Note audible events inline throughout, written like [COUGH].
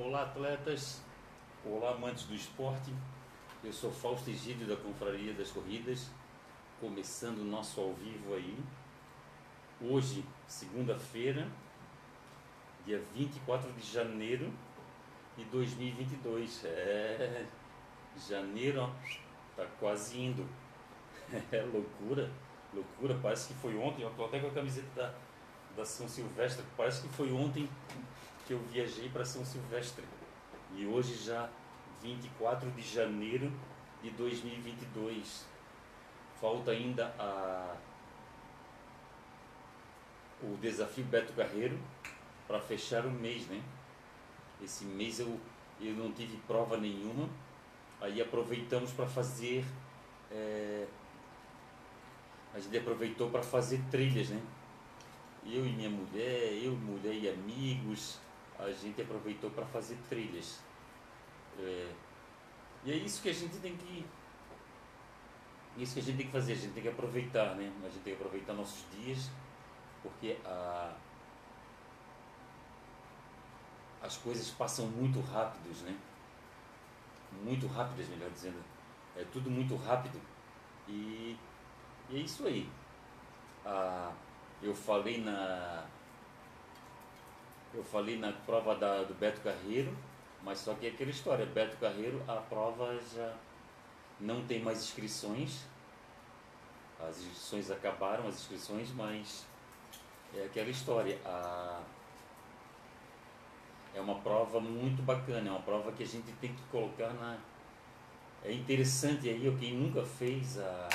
Olá, atletas. Olá, amantes do esporte. Eu sou Fausto Egídio da Confraria das Corridas, começando o nosso ao vivo aí. Hoje, segunda-feira, dia 24 de janeiro de 2022. É, janeiro, ó, tá quase indo. [LAUGHS] É loucura, loucura. Parece que foi ontem. Eu tô até com a camiseta da, da São Silvestre. Parece que foi ontem que eu viajei para São Silvestre. E hoje já 24 de janeiro de 2022. Falta ainda a o desafio Beto Carreiro para fechar o mês, né? Esse mês eu, eu não tive prova nenhuma, aí aproveitamos para fazer. É, a gente aproveitou para fazer trilhas, né? Eu e minha mulher, eu, mulher e amigos, a gente aproveitou para fazer trilhas. É, e é isso que a gente tem que. Isso que a gente tem que fazer, a gente tem que aproveitar, né? A gente tem que aproveitar nossos dias, porque a, as coisas passam muito rápidos, né? Muito rápidas, melhor dizendo. É tudo muito rápido. E, e é isso aí. Ah, eu falei na eu falei na prova da, do Beto Carreiro, mas só que é aquela história, Beto Carreiro, a prova já não tem mais inscrições. As inscrições acabaram, as inscrições, mas é aquela história. A, é uma prova muito bacana, é uma prova que a gente tem que colocar na. É interessante aí, quem nunca fez a,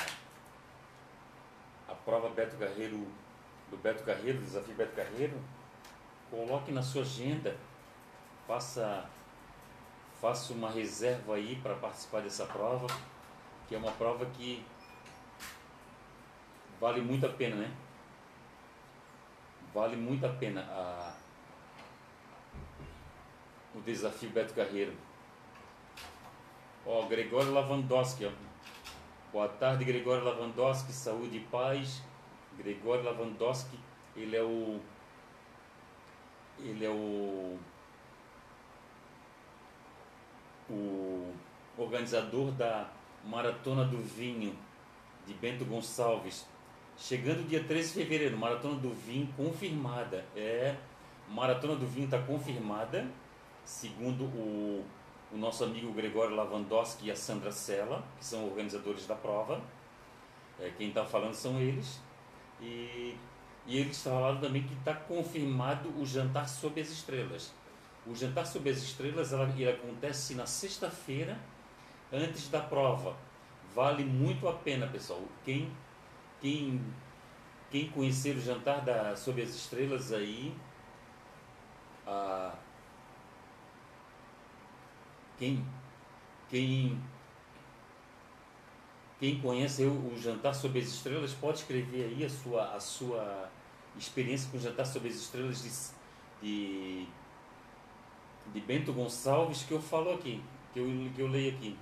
a prova Beto Carreiro, do Beto Carreiro, do desafio Beto Carreiro, coloque na sua agenda, faça, faça uma reserva aí para participar dessa prova, que é uma prova que vale muito a pena, né? Vale muito a pena a, o desafio Beto Carreiro. Ó, Gregório Lavandowski, ó. Boa tarde, Gregório Lavandowski, saúde e paz. Gregório Lavandowski, ele é o ele é o, o organizador da Maratona do Vinho de Bento Gonçalves. Chegando dia 13 de fevereiro, Maratona do Vinho confirmada. É, Maratona do Vinho está confirmada, segundo o, o nosso amigo Gregório Lavandowski e a Sandra Sela, que são organizadores da prova. É, quem está falando são eles. E e eles falaram também que está confirmado o jantar sob as estrelas. O jantar sob as estrelas ela, ele acontece na sexta-feira, antes da prova. Vale muito a pena, pessoal. Quem, quem, quem conhecer o jantar da, sob as estrelas aí, quem, quem, quem conhece o, o jantar sob as estrelas pode escrever aí a sua, a sua experiência com Jantar sobre as Estrelas de, de, de Bento Gonçalves que eu falo aqui, que eu, que eu leio aqui.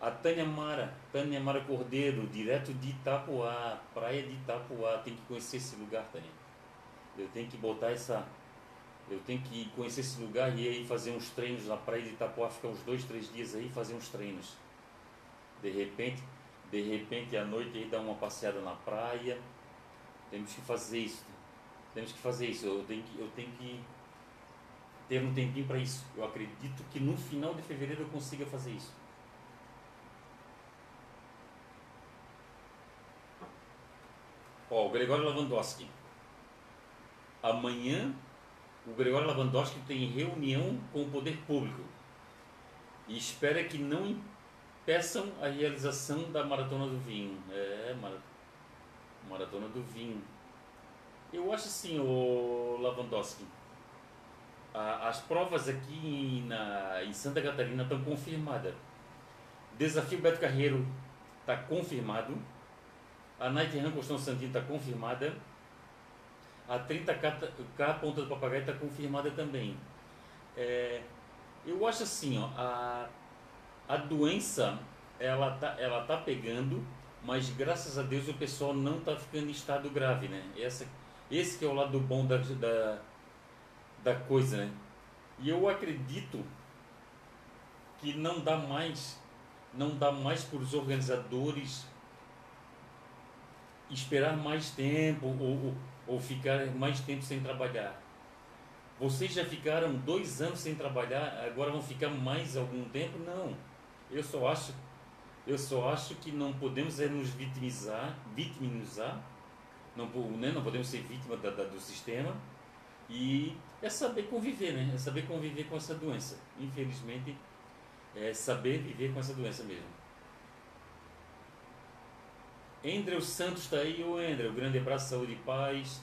A Tânia Mara, Tânia Mara Cordeiro, direto de Itapuá, praia de Itapuá, tem que conhecer esse lugar, Tânia. Eu tenho que botar essa. Eu tenho que conhecer esse lugar e aí fazer uns treinos na praia de Itapuá, ficar uns dois, três dias aí fazer uns treinos. De repente, de repente à noite aí dar uma passeada na praia, temos que fazer isso. Temos que fazer isso. Eu tenho que, eu tenho que ter um tempinho para isso. Eu acredito que no final de fevereiro eu consiga fazer isso. Ó, o Gregório Lavandowski. Amanhã o Gregório Lavandowski tem reunião com o poder público e espera que não impeçam a realização da Maratona do Vinho. É, maratona Maratona do Vinho. Eu acho assim, o Lavandowski, as provas aqui na, em Santa Catarina estão confirmadas. Desafio Beto Carreiro está confirmado. A Night Run Costão Santino está confirmada. A 30K Ponta do Papagaio está confirmada também. É, eu acho assim, ó, a, a doença ela tá, ela tá pegando mas graças a Deus o pessoal não está ficando em estado grave, né? Essa, esse que é o lado bom da, da, da coisa, né? E eu acredito que não dá mais, não dá mais para os organizadores esperar mais tempo ou, ou, ou ficar mais tempo sem trabalhar. Vocês já ficaram dois anos sem trabalhar, agora vão ficar mais algum tempo? Não. Eu só acho, eu só acho que não podemos é nos vitimizar, vitimizar, não, né, não podemos ser vítima da, da, do sistema e é saber conviver, né? É saber conviver com essa doença. Infelizmente, é saber viver com essa doença mesmo. André Santos está aí, ô André, um grande abraço, saúde e paz.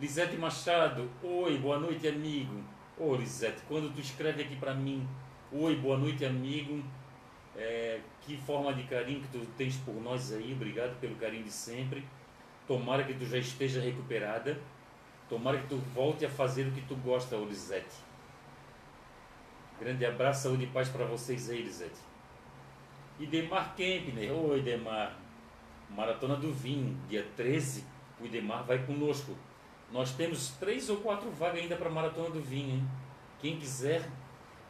Lisete Machado, oi, boa noite, amigo. Ô Lisete, quando tu escreve aqui para mim, oi, boa noite, amigo. É, que forma de carinho que tu tens por nós aí, obrigado pelo carinho de sempre. Tomara que tu já esteja recuperada. Tomara que tu volte a fazer o que tu gosta, ô Lisete. Grande abraço, saúde e paz para vocês aí, Lisete. E Demar Kempner, oi Demar. Maratona do Vinho, dia 13, o Idemar vai conosco. Nós temos três ou quatro vagas ainda para a Maratona do Vinho. Hein? Quem quiser,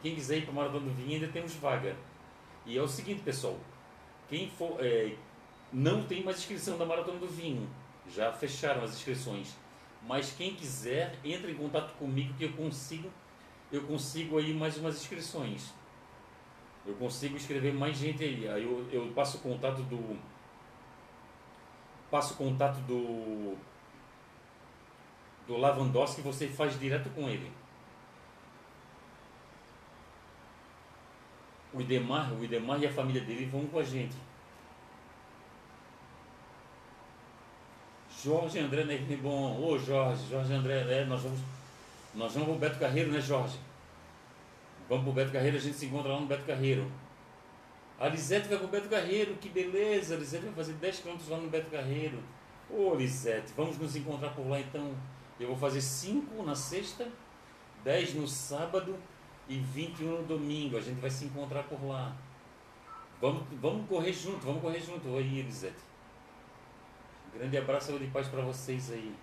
quem quiser ir para a Maratona do Vinho ainda temos vaga. E é o seguinte, pessoal. Quem for, é, não tem mais inscrição da Maratona do Vinho. Já fecharam as inscrições. Mas quem quiser, entre em contato comigo que eu consigo, eu consigo aí mais umas inscrições. Eu consigo escrever mais gente aí. Aí eu, eu passo o contato do. Passo o contato do do Lavandowski você faz direto com ele. O Idemar, o Idemar e a família dele vão com a gente. Jorge André bom, Ô Jorge, Jorge André, é, nós vamos. Nós vamos pro Beto Carreiro, né, Jorge? Vamos pro Beto Carreiro, a gente se encontra lá no Beto Carreiro. A Lisete vai pro Beto Carreiro, que beleza! A Lisete vai fazer 10 km lá no Beto Carreiro. Ô Lisete, vamos nos encontrar por lá então. Eu vou fazer 5 na sexta, 10 no sábado e 21 no domingo. A gente vai se encontrar por lá. Vamos, vamos correr junto, vamos correr junto. Oi, Elisete. Grande abraço de paz para vocês aí.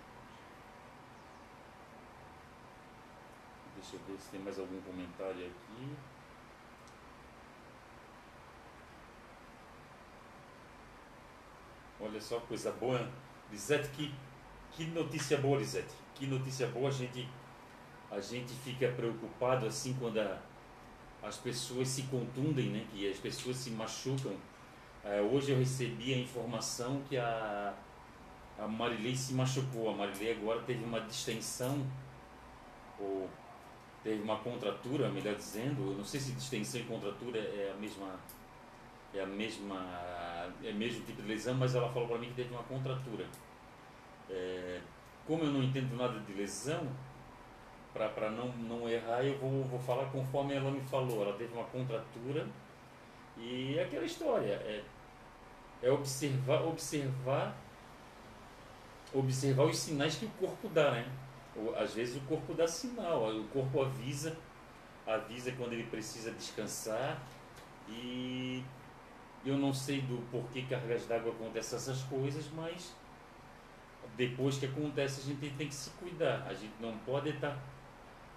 Deixa eu ver se tem mais algum comentário aqui. Olha só, coisa boa. Lisete, que, que notícia boa, Lisete que notícia boa, a gente, a gente fica preocupado assim quando a, as pessoas se contundem, né? que as pessoas se machucam. É, hoje eu recebi a informação que a, a Marilei se machucou. A Marilei agora teve uma distensão, ou teve uma contratura, melhor dizendo. Eu não sei se distensão e contratura é a mesma é a mesma é o mesmo tipo de lesão, mas ela falou para mim que teve uma contratura. É, como eu não entendo nada de lesão, para não, não errar, eu vou, vou falar conforme ela me falou. Ela teve uma contratura e é aquela história é, é observar, observar, observar os sinais que o corpo dá, né? Às vezes o corpo dá sinal, o corpo avisa, avisa quando ele precisa descansar e eu não sei do porquê cargas d'água acontecem essas coisas, mas depois que acontece a gente tem que se cuidar. A gente não pode estar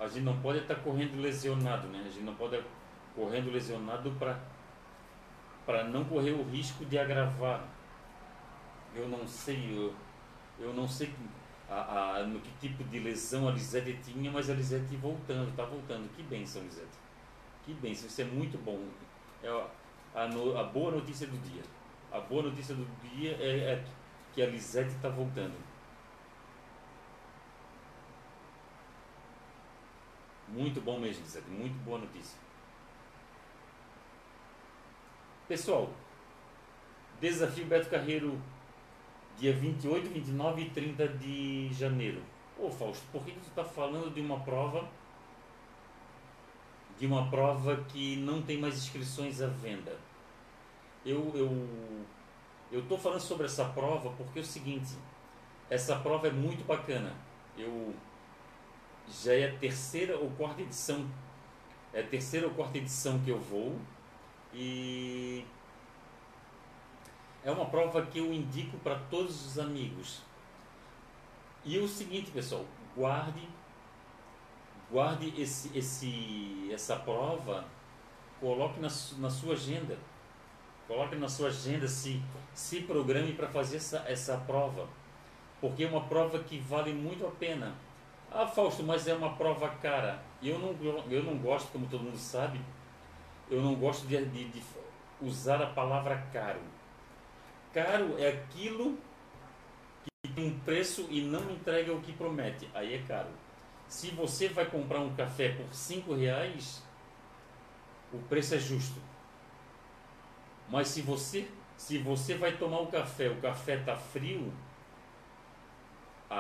a gente não pode estar correndo lesionado, né? A gente não pode estar correndo lesionado para não correr o risco de agravar. Eu não sei, eu, eu não sei a, a, no que tipo de lesão a Lisete tinha, mas a Lisete voltando, está voltando. Que benção, Lisete. Que benção, isso é muito bom. É a, a, no, a boa notícia do dia. A boa notícia do dia é, é que a Lisete está voltando. Muito bom mesmo, Zé. Muito boa notícia. Pessoal, desafio Beto Carreiro, dia 28, 29 e 30 de janeiro. Ô Fausto, por que, que tu está falando de uma prova de uma prova que não tem mais inscrições à venda? Eu eu eu estou falando sobre essa prova porque é o seguinte, essa prova é muito bacana. Eu já é a terceira ou quarta edição. É a terceira ou quarta edição que eu vou. E é uma prova que eu indico para todos os amigos. E o seguinte, pessoal, guarde guarde esse, esse, essa prova, coloque na, na sua agenda. Coloque na sua agenda, se, se programe para fazer essa, essa prova. Porque é uma prova que vale muito a pena. Ah, Fausto, mas é uma prova cara. Eu não, eu não gosto, como todo mundo sabe, eu não gosto de, de, de usar a palavra caro. Caro é aquilo que tem um preço e não entrega o que promete. Aí é caro. Se você vai comprar um café por cinco reais, o preço é justo. Mas se você se você vai tomar o café, o café está frio,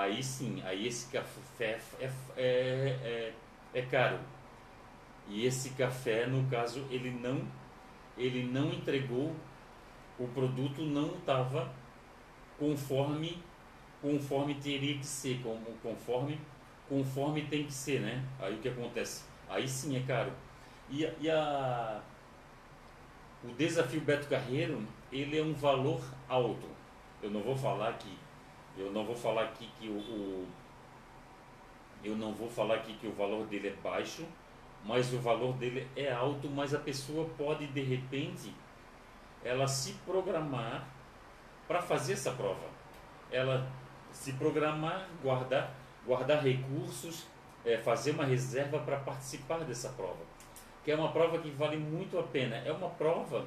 aí sim, aí esse café é, é, é, é caro. E esse café, no caso, ele não ele não entregou o produto não estava conforme conforme teria que ser, como, conforme conforme tem que ser, né? Aí o que acontece? Aí sim é caro. E, e a, o desafio Beto Carreiro, ele é um valor alto. Eu não vou falar aqui, eu não vou falar aqui que o, o eu não vou falar aqui que o valor dele é baixo, mas o valor dele é alto, mas a pessoa pode de repente ela se programar para fazer essa prova. Ela se programar, guardar, guardar recursos, é, fazer uma reserva para participar dessa prova. Que é uma prova que vale muito a pena. É uma prova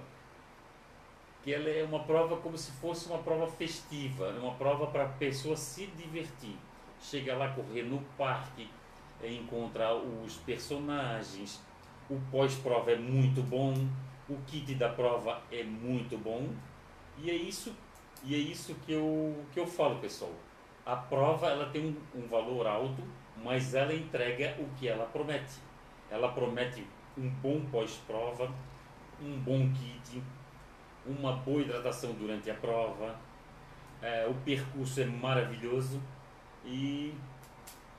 que ela é uma prova como se fosse uma prova festiva, é uma prova para a pessoa se divertir. Chega lá correr no parque, encontrar os personagens. O pós-prova é muito bom, o kit da prova é muito bom. E é isso, e é isso que, eu, que eu falo, pessoal. A prova ela tem um, um valor alto, mas ela entrega o que ela promete. Ela promete um bom pós-prova, um bom kit, uma boa hidratação durante a prova. É, o percurso é maravilhoso e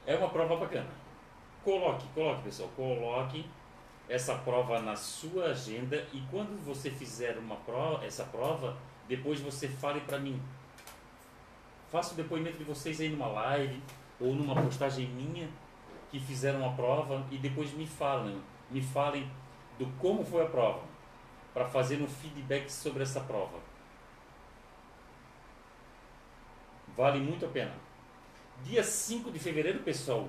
é uma prova bacana. Coloque, coloque pessoal, coloque essa prova na sua agenda e quando você fizer uma prova, essa prova, depois você fale para mim. Faça o depoimento de vocês aí numa live ou numa postagem minha que fizeram a prova e depois me falem, me falem do como foi a prova, para fazer um feedback sobre essa prova. Vale muito a pena. Dia 5 de fevereiro, pessoal,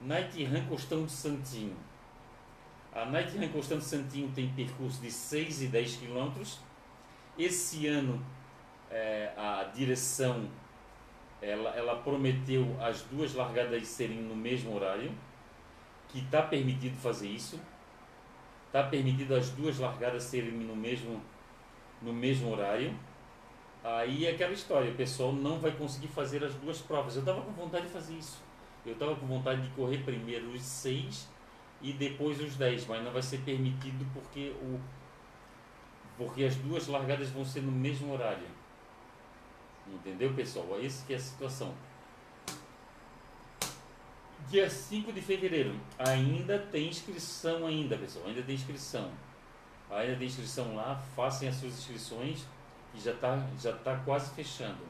Night Run Costão do Santinho. A Night Run Costão do Santinho tem percurso de 6 e 10 quilômetros. Esse ano é, a direção ela, ela prometeu as duas largadas serem no mesmo horário, que está permitido fazer isso. Está permitido as duas largadas serem no mesmo, no mesmo horário. Aí é aquela história, o pessoal não vai conseguir fazer as duas provas. Eu estava com vontade de fazer isso. Eu estava com vontade de correr primeiro os seis e depois os dez, mas não vai ser permitido porque o porque as duas largadas vão ser no mesmo horário. Entendeu, pessoal? É isso que é a situação. Dia 5 de fevereiro. Ainda tem inscrição ainda, pessoal. Ainda tem inscrição. Ainda tem inscrição lá. Façam as suas inscrições. Que já está já tá quase fechando.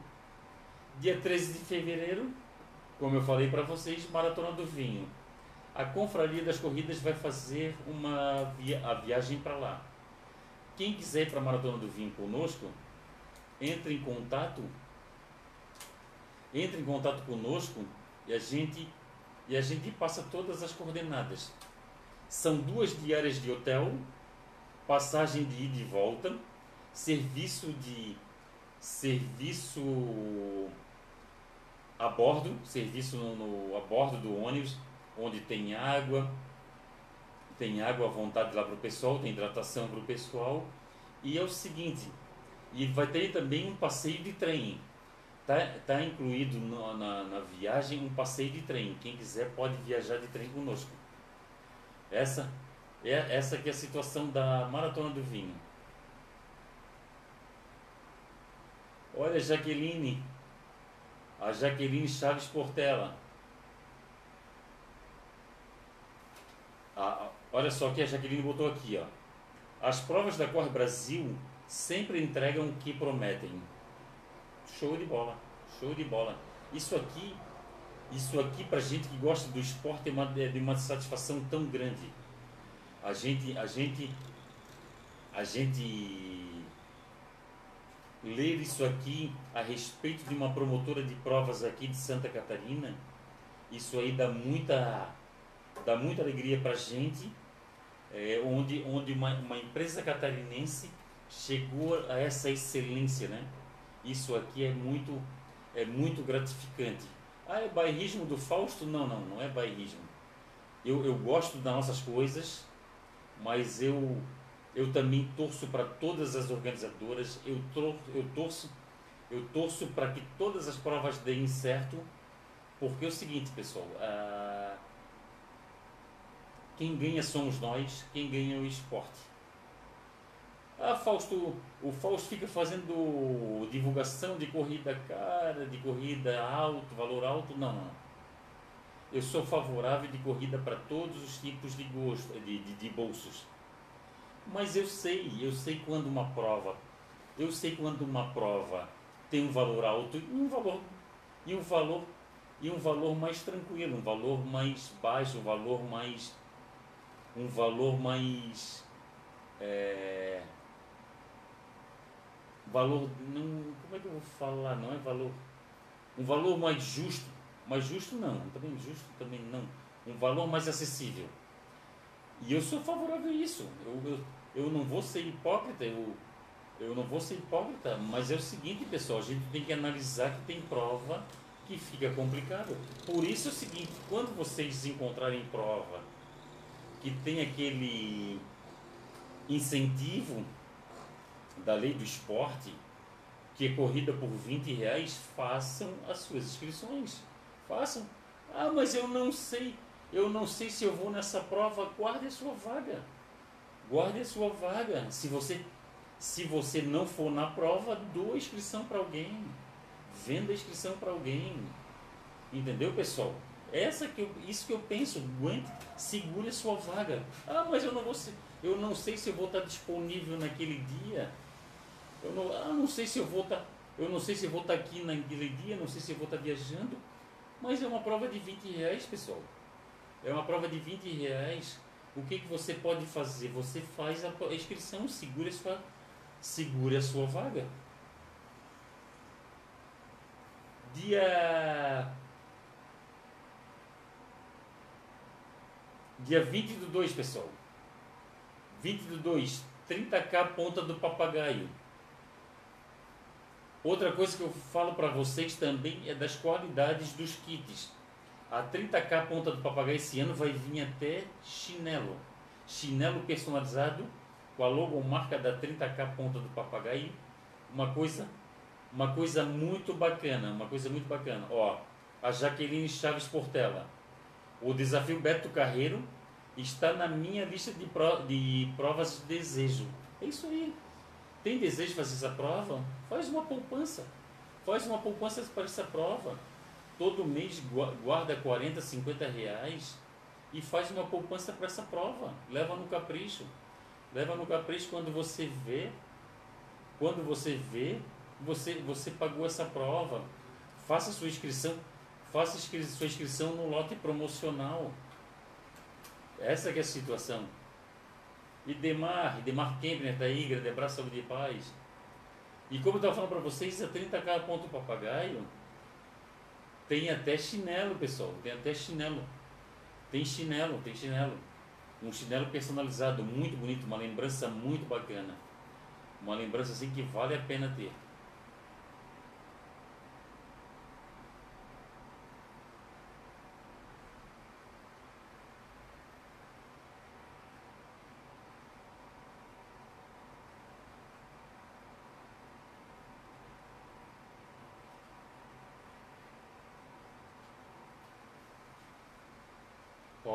Dia 13 de fevereiro como eu falei para vocês, Maratona do Vinho. A Confraria das Corridas vai fazer uma via a viagem para lá. Quem quiser ir para a Maratona do Vinho conosco, entre em contato, entre em contato conosco e a gente e a gente passa todas as coordenadas. São duas diárias de hotel, passagem de ida e volta, serviço de serviço a bordo, serviço no, no, a bordo do ônibus, onde tem água, tem água à vontade lá para o pessoal, tem hidratação para o pessoal. E é o seguinte, e vai ter também um passeio de trem. Tá, tá incluído no, na, na viagem um passeio de trem. Quem quiser pode viajar de trem conosco. Essa é essa que é a situação da maratona do vinho. Olha, Jaqueline, a Jaqueline Chaves Portela. Ah, olha só que a Jaqueline botou aqui, ó. As provas da Cor Brasil sempre entregam o que prometem. Show de bola, show de bola. Isso aqui, Isso aqui, para gente que gosta do esporte, é, uma, é de uma satisfação tão grande. A gente, a gente, a gente ler isso aqui a respeito de uma promotora de provas aqui de Santa Catarina, isso aí dá muita, dá muita alegria para gente, é, onde, onde uma, uma empresa catarinense chegou a essa excelência, né? Isso aqui é muito, é muito gratificante. Ah, é bairrismo do Fausto? Não, não, não é bairrismo. Eu, eu gosto das nossas coisas, mas eu, eu também torço para todas as organizadoras, eu, tor eu torço, eu torço para que todas as provas deem certo, porque é o seguinte, pessoal, ah, quem ganha somos nós, quem ganha é o esporte. Ah, Fausto, o Fausto fica fazendo divulgação de corrida cara, de corrida alto, valor alto. Não, não. Eu sou favorável de corrida para todos os tipos de gosto, de, de, de bolsos. Mas eu sei, eu sei quando uma prova, eu sei quando uma prova tem um valor alto e um valor e um valor e um valor mais tranquilo, um valor mais baixo, um valor mais um valor mais é, valor não como é que eu vou falar não é valor um valor mais justo mais justo não também justo também não um valor mais acessível. E eu sou favorável a isso eu, eu, eu não vou ser hipócrita eu eu não vou ser hipócrita mas é o seguinte pessoal a gente tem que analisar que tem prova que fica complicado. Por isso é o seguinte quando vocês encontrarem prova que tem aquele incentivo da lei do esporte, que é corrida por 20 reais, façam as suas inscrições. Façam. Ah, mas eu não sei, eu não sei se eu vou nessa prova. Guarde a sua vaga. Guarde a sua vaga. Se você, se você não for na prova, doa a inscrição para alguém. Venda a inscrição para alguém. Entendeu, pessoal? Essa que eu, isso que eu penso, aguente, segure a sua vaga. Ah, mas eu não vou eu não sei se eu vou estar disponível naquele dia. Eu não, ah, não sei se eu vou estar, eu não sei se eu vou estar aqui naquele dia, não sei se eu vou estar viajando. Mas é uma prova de 20 reais, pessoal. É uma prova de 20 reais. O que, que você pode fazer? Você faz a inscrição, segura a sua, segura a sua vaga. Dia Dia 20 do 2, pessoal. 20 do 2, 30k ponta do papagaio. Outra coisa que eu falo para vocês também é das qualidades dos kits. A 30k ponta do papagaio esse ano vai vir até chinelo. Chinelo personalizado com a logomarca da 30k ponta do papagaio. Uma coisa, uma coisa muito bacana, uma coisa muito bacana. Ó, a Jaqueline Chaves Portela. O desafio Beto Carreiro está na minha lista de, pro, de provas de desejo. É isso aí. Tem desejo de fazer essa prova? Faz uma poupança. Faz uma poupança para essa prova. Todo mês guarda 40, 50 reais e faz uma poupança para essa prova. Leva no capricho. Leva no capricho quando você vê, quando você vê, você, você pagou essa prova. Faça sua inscrição, faça sua inscrição no lote promocional. Essa é a situação. E Demar, Demar Kempner da aí, grande abraço, saúde e paz. E como eu estava falando para vocês, a 30k ponto papagaio tem até chinelo, pessoal. Tem até chinelo. Tem chinelo, tem chinelo. Um chinelo personalizado, muito bonito, uma lembrança muito bacana. Uma lembrança assim que vale a pena ter.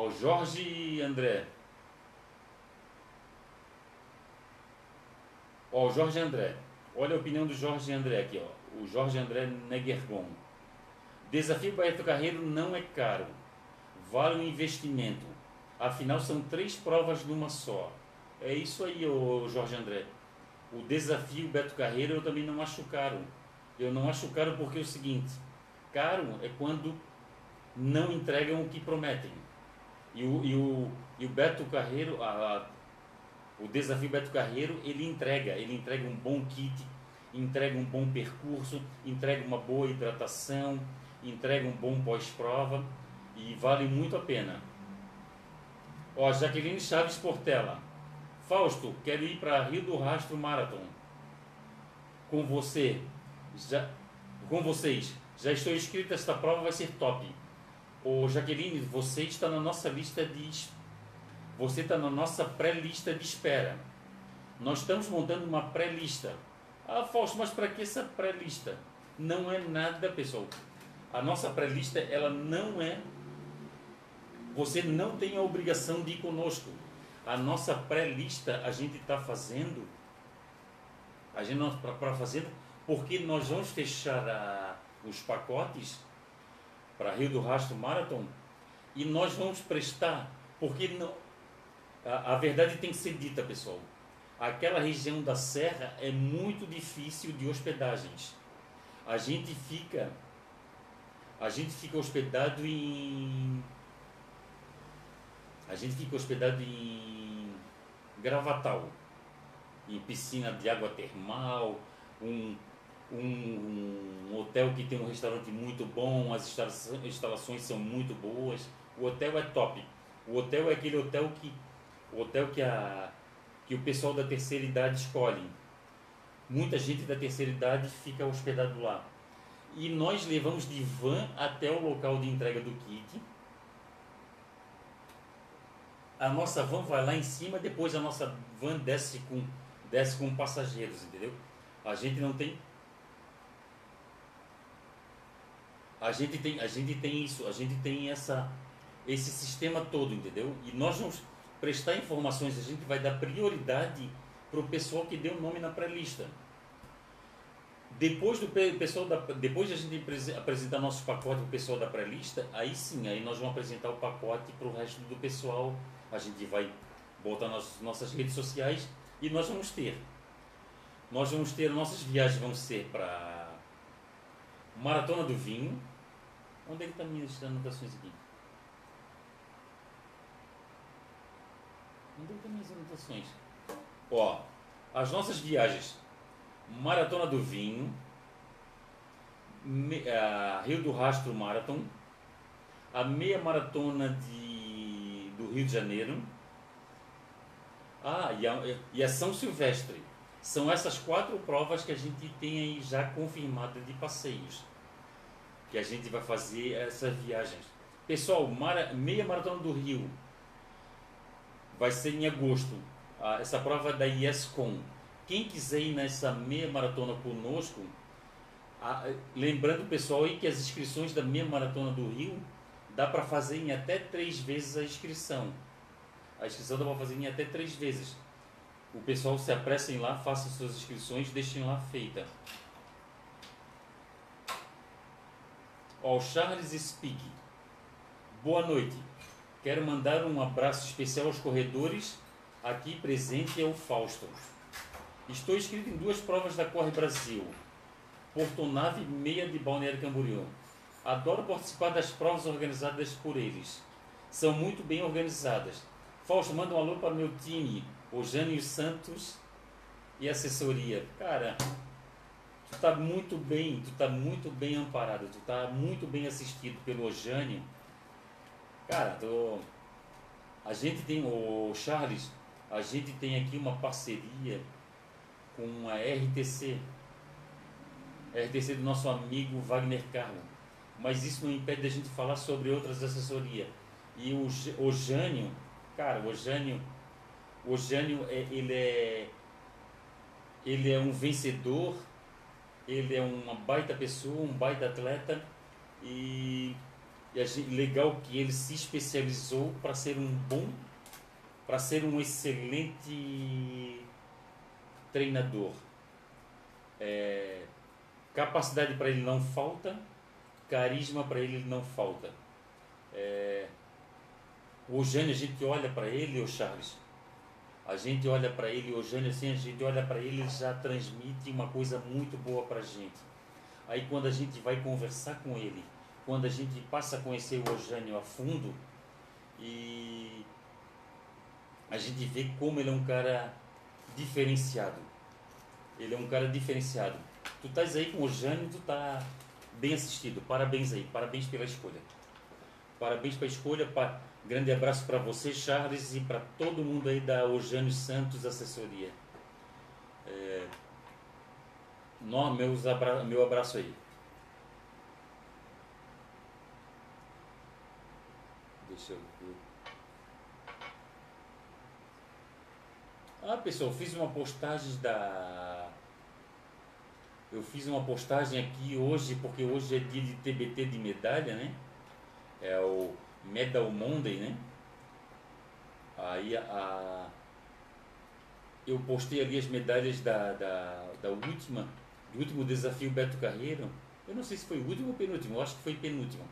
Ó, Jorge André. Ó, o Jorge André. Olha a opinião do Jorge André aqui, ó. O Jorge André Negergon. Desafio Baeto Carreiro não é caro. Vale o investimento. Afinal, são três provas numa só. É isso aí, ô Jorge André. O desafio Beto Carreiro eu também não acho caro. Eu não acho caro porque é o seguinte: caro é quando não entregam o que prometem. E o, e o, e o Beto Carreiro, a, a, o desafio Beto Carreiro, ele entrega, ele entrega um bom kit, entrega um bom percurso, entrega uma boa hidratação, entrega um bom pós-prova e vale muito a pena. Ó, Jaqueline Chaves Portela. Fausto, quero ir para Rio do Rastro Marathon. Com você, já, com vocês. Já estou inscrito, esta prova vai ser top. Ô Jaqueline, você está na nossa lista de você está na nossa pré-lista de espera. Nós estamos montando uma pré-lista. Ah, Fausto, mas para que essa pré-lista? Não é nada, pessoal. A nossa pré-lista, ela não é você não tem a obrigação de ir conosco. A nossa pré-lista a gente está fazendo, a gente para fazer, porque nós vamos fechar a, os pacotes para Rio do Rastro Marathon e nós vamos prestar, porque não, a, a verdade tem que ser dita, pessoal. Aquela região da serra é muito difícil de hospedagens. A gente fica a gente fica hospedado em a gente fica hospedado em Gravatal, em piscina de água termal, um, um, um hotel que tem um restaurante muito bom, as instalações são muito boas. O hotel é top. O hotel é aquele hotel que o hotel que a que o pessoal da terceira idade escolhe. Muita gente da terceira idade fica hospedado lá. E nós levamos de van até o local de entrega do kit a nossa van vai lá em cima, depois a nossa van desce com, desce com passageiros, entendeu? A gente não tem. A gente tem, a gente tem isso, a gente tem essa, esse sistema todo, entendeu? E nós vamos prestar informações, a gente vai dar prioridade para o pessoal que deu o nome na pré-lista. Depois do pessoal da, depois de a gente apresentar nossos pacotes para o pessoal da pré-lista, aí sim, aí nós vamos apresentar o pacote para o resto do pessoal a gente vai botar nas nossas redes sociais e nós vamos ter. Nós vamos ter, nossas viagens vão ser para Maratona do Vinho. Onde é que estão minhas anotações aqui? Onde é que estão minhas anotações? Ó, as nossas viagens. Maratona do Vinho, Rio do Rastro Marathon, a meia maratona de do Rio de Janeiro. Ah, e a, e a São Silvestre. São essas quatro provas que a gente tem aí já confirmada de passeios. Que a gente vai fazer essas viagens. Pessoal, mara, meia maratona do Rio vai ser em agosto. Ah, essa prova é da IESCOM. Quem quiser ir nessa meia maratona conosco, ah, lembrando pessoal aí que as inscrições da meia maratona do Rio dá para fazer em até três vezes a inscrição. A inscrição dá para fazer em até três vezes. O pessoal se apressem lá, façam suas inscrições, deixem lá feita. Ó, o Charles Speak. Boa noite. Quero mandar um abraço especial aos corredores. Aqui presente é o Fausto. Estou inscrito em duas provas da Corre Brasil. Portonave meia de Balneário Camboriú. Adoro participar das provas organizadas por eles. São muito bem organizadas. Fausto, manda um alô para o meu time, o Jânio Santos e assessoria. Cara, tu tá muito bem, tu tá muito bem amparado, tu tá muito bem assistido pelo Jânio. Cara, tô... a gente tem, o Charles, a gente tem aqui uma parceria com a RTC, a RTC do nosso amigo Wagner Carmo mas isso não impede a gente falar sobre outras assessorias. E o, o Jânio, cara, o Jânio, o Jânio é, ele é ele é um vencedor, ele é uma baita pessoa, um baita atleta e, e gente, legal que ele se especializou para ser um bom, para ser um excelente treinador. É, capacidade para ele não falta, carisma para ele não falta. É, o Jânio, a gente olha para ele, o Charles, a gente olha para ele, o Jânio, assim, a gente olha para ele, ele já transmite uma coisa muito boa para a gente. Aí quando a gente vai conversar com ele, quando a gente passa a conhecer o Eugênio a fundo e a gente vê como ele é um cara diferenciado. Ele é um cara diferenciado. Tu estás aí com o Eugênio, tu tá bem assistido. Parabéns aí, parabéns pela escolha. Parabéns pela escolha. Grande abraço para você, Charles, e para todo mundo aí da Eugênio Santos Assessoria. É... Meus abra... Meu abraço aí. Deixa eu ver. Ah, pessoal, fiz uma postagem da. Eu fiz uma postagem aqui hoje, porque hoje é dia de TBT de medalha, né? É o Medal Monday, né? Aí a. Eu postei ali as medalhas da, da, da última, do último desafio Beto Carreiro. Eu não sei se foi o último ou penúltimo, eu acho que foi penúltimo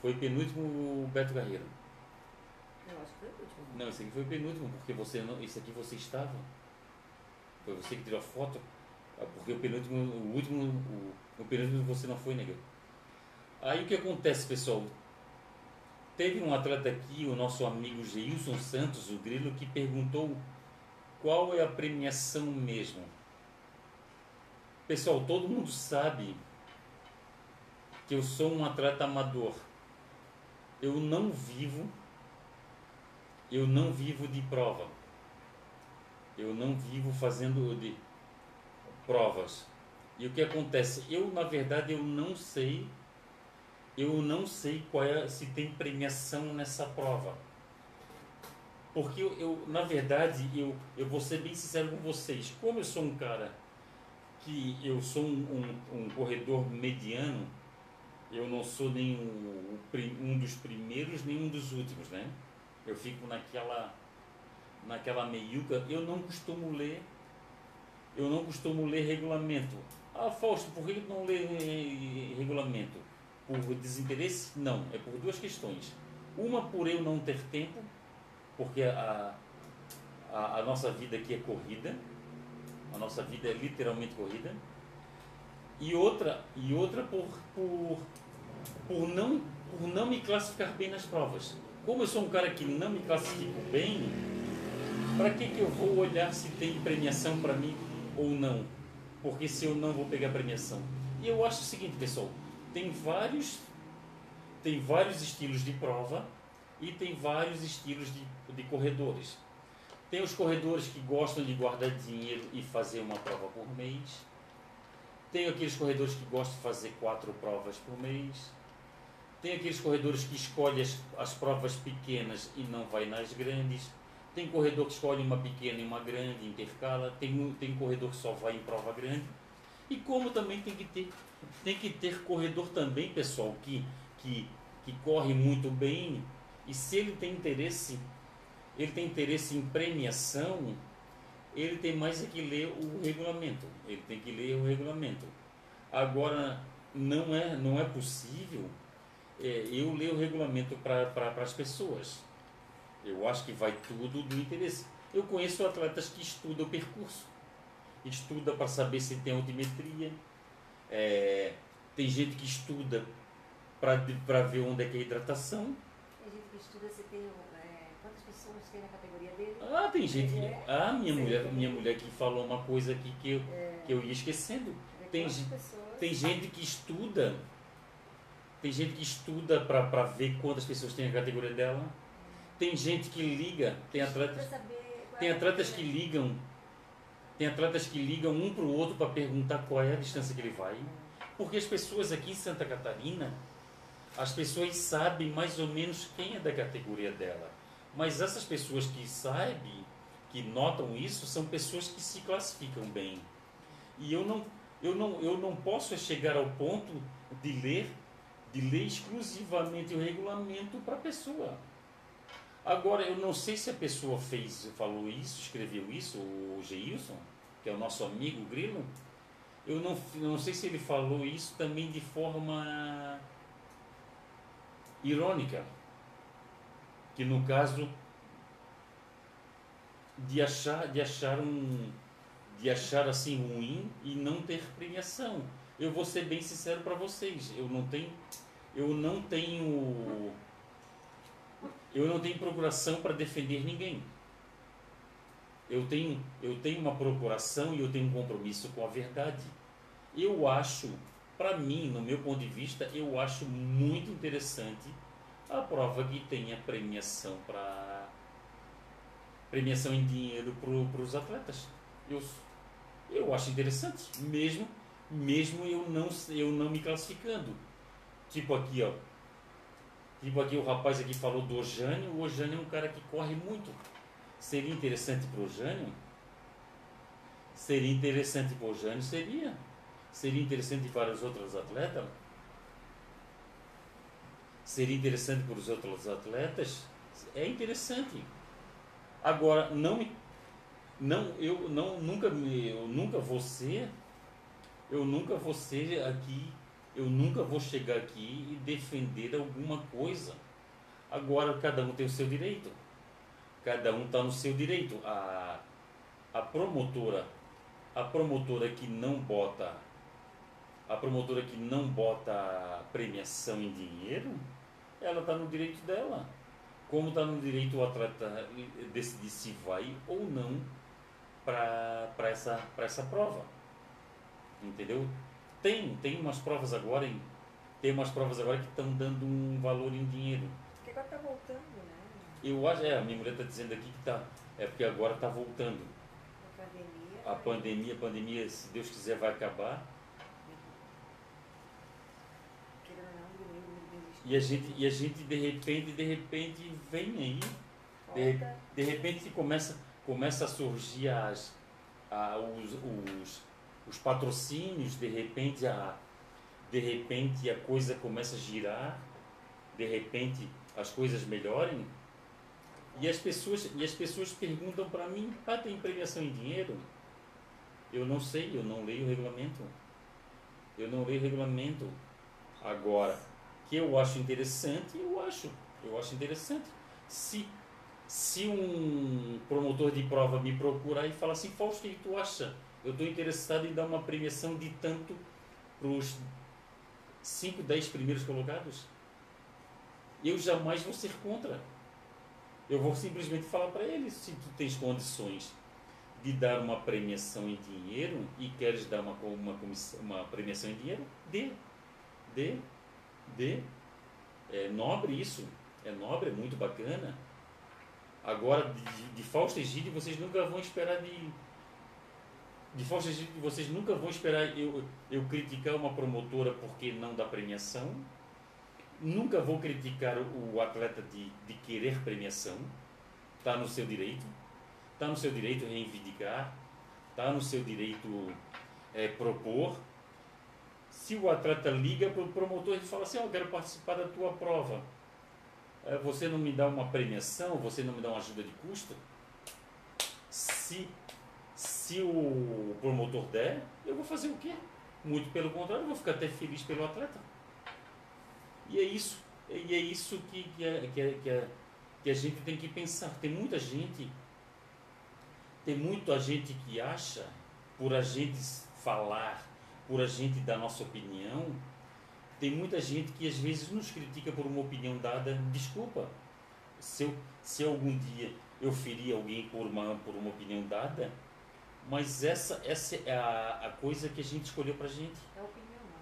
foi penúltimo o Beto Carreiro. Eu acho que foi o último. Não, esse aqui foi o penúltimo, porque você não. Esse aqui você estava. Foi você que tirou a foto. Ah, porque o penúltimo, o último, o, o penúltimo você não foi, negão. Aí o que acontece, pessoal? Teve um atleta aqui, o nosso amigo Geilson Santos, o Grilo, que perguntou qual é a premiação mesmo. Pessoal, todo mundo sabe que eu sou um atleta amador eu não vivo, eu não vivo de prova. Eu não vivo fazendo de provas. E o que acontece? Eu, na verdade, eu não sei, eu não sei qual é, se tem premiação nessa prova. Porque eu, eu na verdade, eu, eu vou ser bem sincero com vocês. Como eu sou um cara que eu sou um, um, um corredor mediano, eu não sou nem um, um dos primeiros nem um dos últimos, né? Eu fico naquela naquela meiuca, eu não costumo ler eu não costumo ler regulamento. Ah, Fausto, por que não lê regulamento? Por desinteresse? Não, é por duas questões. Uma por eu não ter tempo, porque a, a, a nossa vida aqui é corrida, a nossa vida é literalmente corrida e outra e outra por, por, por, não, por não me classificar bem nas provas. Como eu sou um cara que não me classifico bem, para que, que eu vou olhar se tem premiação para mim ou não? Porque se eu não vou pegar premiação. E eu acho o seguinte, pessoal, tem vários tem vários estilos de prova e tem vários estilos de, de corredores. Tem os corredores que gostam de guardar dinheiro e fazer uma prova por mês. Tem aqueles corredores que gostam de fazer quatro provas por mês. Tem aqueles corredores que escolhem as, as provas pequenas e não vai nas grandes. Tem corredor que escolhe uma pequena e uma grande, intercala. Tem, tem corredor que só vai em prova grande. E como também tem que ter, tem que ter corredor também, pessoal, que, que, que corre muito bem. E se ele tem interesse, ele tem interesse em premiação, ele tem mais é que ler o regulamento. Ele tem que ler o regulamento. Agora, não é, não é possível é, eu ler o regulamento para pra, as pessoas. Eu acho que vai tudo do interesse. Eu conheço atletas que estudam o percurso. Estuda para saber se tem altimetria. É, tem gente que estuda para ver onde é que é a hidratação. Tem gente que estuda se tem pessoas tem na categoria dele. Ah, tem gente. É, ah, minha mulher, minha mulher que falou uma coisa aqui que eu, é, que eu ia esquecendo. Tem, tem gente que estuda. Tem gente que estuda para ver quantas pessoas tem na categoria dela. Tem gente que liga, tem atletas, tem é atletas que ligam, tem atletas que ligam um para o outro para perguntar qual é a distância que ele vai. Porque as pessoas aqui em Santa Catarina, as pessoas sabem mais ou menos quem é da categoria dela. Mas essas pessoas que sabem, que notam isso, são pessoas que se classificam bem. E eu não, eu não, eu não posso chegar ao ponto de ler, de ler exclusivamente o regulamento para a pessoa. Agora, eu não sei se a pessoa fez, falou isso, escreveu isso, o Geilson, que é o nosso amigo Grilo. Eu não, não sei se ele falou isso também de forma irônica que no caso de achar de achar um de achar assim ruim e não ter premiação. Eu vou ser bem sincero para vocês, eu não tenho eu não tenho eu não tenho procuração para defender ninguém. Eu tenho, eu tenho uma procuração e eu tenho um compromisso com a verdade. Eu acho, para mim, no meu ponto de vista, eu acho muito interessante a prova que tenha premiação para premiação em dinheiro para os atletas. Eu, eu acho interessante, mesmo mesmo eu não eu não me classificando. Tipo aqui, ó. Tipo aqui o rapaz aqui falou do Ojânio, o Ojânio é um cara que corre muito. Seria interessante para o Ojânio? Seria interessante para o Ojânio? Seria. Seria interessante para os outros atletas? Seria interessante para os outros atletas? É interessante. Agora, não não eu não nunca eu nunca vou ser eu nunca vou ser aqui eu nunca vou chegar aqui e defender alguma coisa. Agora cada um tem o seu direito. Cada um está no seu direito. A, a promotora, a promotora que não bota, a promotora que não bota premiação em dinheiro, ela está no direito dela. Como está no direito o atleta decidir se vai ou não para essa, essa prova. Entendeu? Tem, tem umas provas agora, em, tem umas provas agora que estão dando um valor em dinheiro. Porque agora está voltando? Eu acho, é, a minha mulher está dizendo aqui que está, é porque agora está voltando. A pandemia. A pandemia, a pandemia, se Deus quiser, vai acabar. E a gente, e a gente de repente, de repente vem aí, de, de repente começa, começa a surgir as, a, os, os os patrocínios, de repente a de repente a coisa começa a girar, de repente as coisas melhorem. E as pessoas, e as pessoas perguntam para mim, ah, tem premiação em dinheiro? Eu não sei, eu não leio o regulamento. Eu não leio o regulamento. Agora, que eu acho interessante, eu acho. Eu acho interessante. Se, se um promotor de prova me procurar e falar assim, Fausto, o que tu acha? eu estou interessado em dar uma premiação de tanto para os 5, 10 primeiros colocados. Eu jamais vou ser contra. Eu vou simplesmente falar para eles: se tu tens condições de dar uma premiação em dinheiro e queres dar uma, uma, uma premiação em dinheiro, dê. Dê. Dê. É nobre isso. É nobre, é muito bacana. Agora, de, de Fausto Egídio, vocês nunca vão esperar de de forma que vocês nunca vão esperar eu, eu criticar uma promotora porque não dá premiação. Nunca vou criticar o atleta de, de querer premiação. Está no seu direito. Está no seu direito reivindicar. Está no seu direito é, propor. Se o atleta liga para o promotor e fala assim: oh, Eu quero participar da tua prova. É, você não me dá uma premiação? Você não me dá uma ajuda de custo? Se se o promotor der, eu vou fazer o quê? Muito pelo contrário, eu vou ficar até feliz pelo atleta. E é isso, e é isso que, que, é, que, é, que, é, que a gente tem que pensar. Tem muita gente, tem muita gente que acha, por a gente falar, por a gente dar nossa opinião, tem muita gente que às vezes nos critica por uma opinião dada. Desculpa, se, eu, se algum dia eu ferir alguém por uma, por uma opinião dada, mas essa, essa é a, a coisa que a gente escolheu para gente. É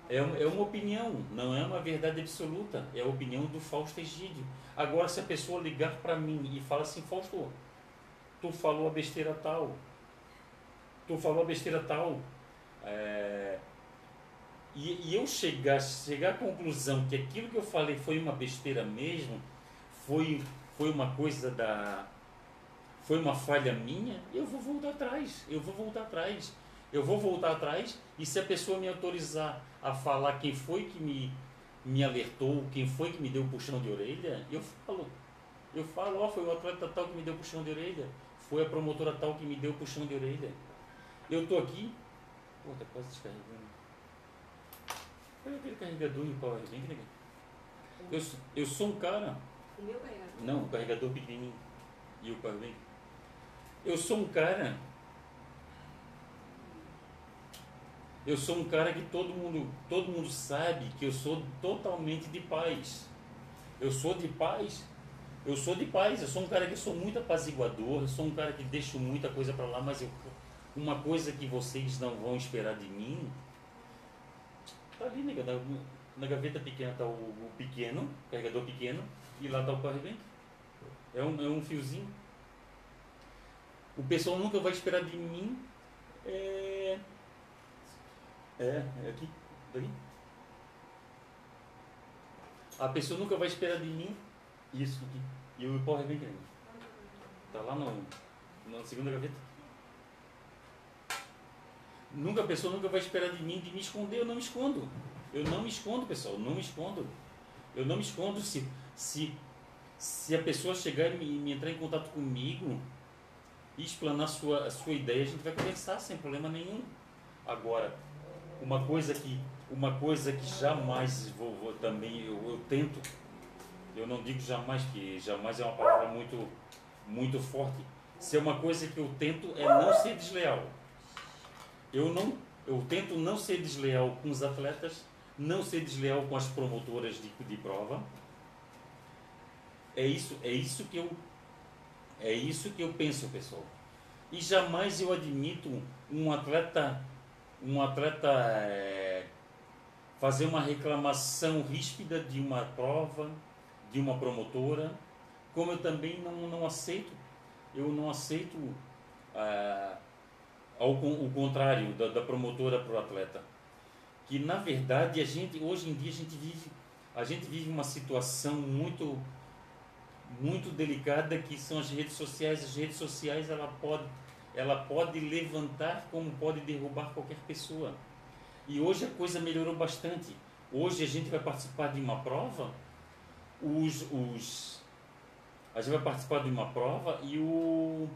É, é uma opinião, não é uma verdade absoluta. É a opinião do Fausto Egídio. Agora, se a pessoa ligar para mim e falar assim, Fausto, tu falou a besteira tal, tu falou a besteira tal, é, e, e, eu chegar, chegar à conclusão que aquilo que eu falei foi uma besteira mesmo, foi, foi uma coisa da, foi uma falha minha, eu vou voltar atrás, eu vou voltar atrás. Eu vou voltar atrás e se a pessoa me autorizar a falar quem foi que me, me alertou, quem foi que me deu o puxão de orelha, eu falo. Eu falo, ó, oh, foi o atleta tal que me deu o puxão de orelha, foi a promotora tal que me deu o puxão de orelha. Eu tô aqui, pô, tá quase descarregando. Olha aquele carregador em power bank, né? Eu, eu sou um cara. O meu carregador? Não, o carregador pequenininho. E o power bank. Eu sou um cara. Eu sou um cara que todo mundo, todo mundo sabe que eu sou totalmente de paz. Eu sou de paz. Eu sou de paz. Eu sou um cara que sou muito apaziguador. Eu sou um cara que deixo muita coisa para lá, mas eu, uma coisa que vocês não vão esperar de mim. Tá ali, nega, na, na gaveta pequena tá o, o pequeno, carregador pequeno, e lá tá o bank. É um, é um fiozinho. O pessoal nunca vai esperar de mim. É, é, é aqui, daqui. A pessoa nunca vai esperar de mim isso aqui. E o power bank ainda. Tá lá no, na segunda gaveta. Nunca a pessoa nunca vai esperar de mim de me esconder, eu não me escondo. Eu não me escondo, pessoal, eu não me escondo. Eu não me escondo se se se a pessoa chegar e me, me entrar em contato comigo e explanar sua, a sua ideia, a gente vai conversar sem problema nenhum. Agora, uma coisa que, uma coisa que jamais vou, vou também, eu, eu, tento, eu não digo jamais, que jamais é uma palavra muito, muito forte. Se é uma coisa que eu tento é não ser desleal. Eu não, eu tento não ser desleal com os atletas, não ser desleal com as promotoras de, de prova, é isso, é isso que eu é isso que eu penso, pessoal. E jamais eu admito um atleta um atleta é, fazer uma reclamação ríspida de uma prova, de uma promotora, como eu também não, não aceito. Eu não aceito é, ao, o contrário da, da promotora para o atleta. Que na verdade a gente hoje em dia a gente vive a gente vive uma situação muito muito delicada que são as redes sociais. As redes sociais ela pode, ela pode levantar como pode derrubar qualquer pessoa. E hoje a coisa melhorou bastante. Hoje a gente vai participar de uma prova, os, os, a gente vai participar de uma prova e, o,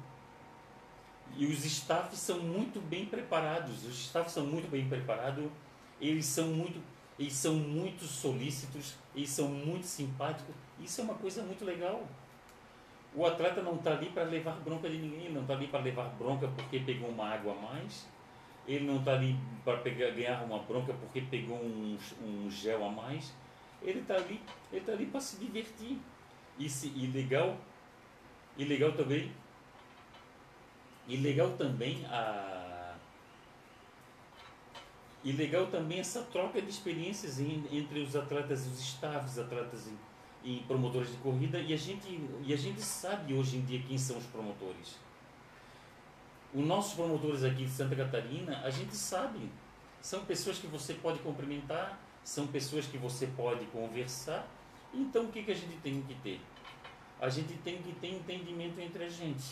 e os staffs são muito bem preparados. Os staffs são muito bem preparados, eles são muito, eles são muito solícitos, eles são muito simpáticos isso é uma coisa muito legal. O atleta não está ali para levar bronca de ninguém, ele não está ali para levar bronca porque pegou uma água a mais, ele não está ali para ganhar uma bronca porque pegou um, um gel a mais, ele está ali, ele tá ali para se divertir. E, se, e legal, e legal também, e legal também a e legal também essa troca de experiências entre os atletas, os staffs, atletas e promotores de corrida e a gente e a gente sabe hoje em dia quem são os promotores. Os nossos promotores aqui de Santa Catarina, a gente sabe, são pessoas que você pode cumprimentar, são pessoas que você pode conversar. Então o que, que a gente tem que ter? A gente tem que ter entendimento entre a gente.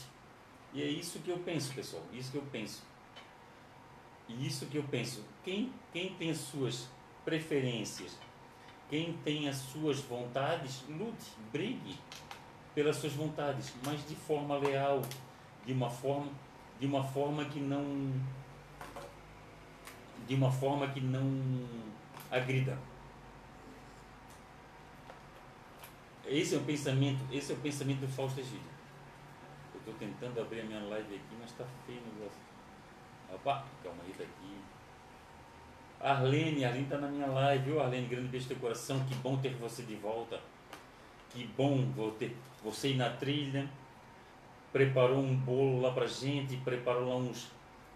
E é isso que eu penso, pessoal. Isso que eu penso. E isso que eu penso. Quem, quem tem suas preferências, quem tem as suas vontades, lute, brigue pelas suas vontades, mas de forma leal, de uma forma, de uma forma que não de uma forma que não agrida. Esse é o pensamento, esse é o pensamento do Fausto Egídio. Eu estou tentando abrir a minha live aqui, mas está feio o negócio. Opa, calma aí, tá aqui. Arlene, Arlene está na minha live, viu Arlene? Grande beijo no teu coração, que bom ter você de volta. Que bom vou ter você ir na trilha. Preparou um bolo lá pra gente, preparou lá uns,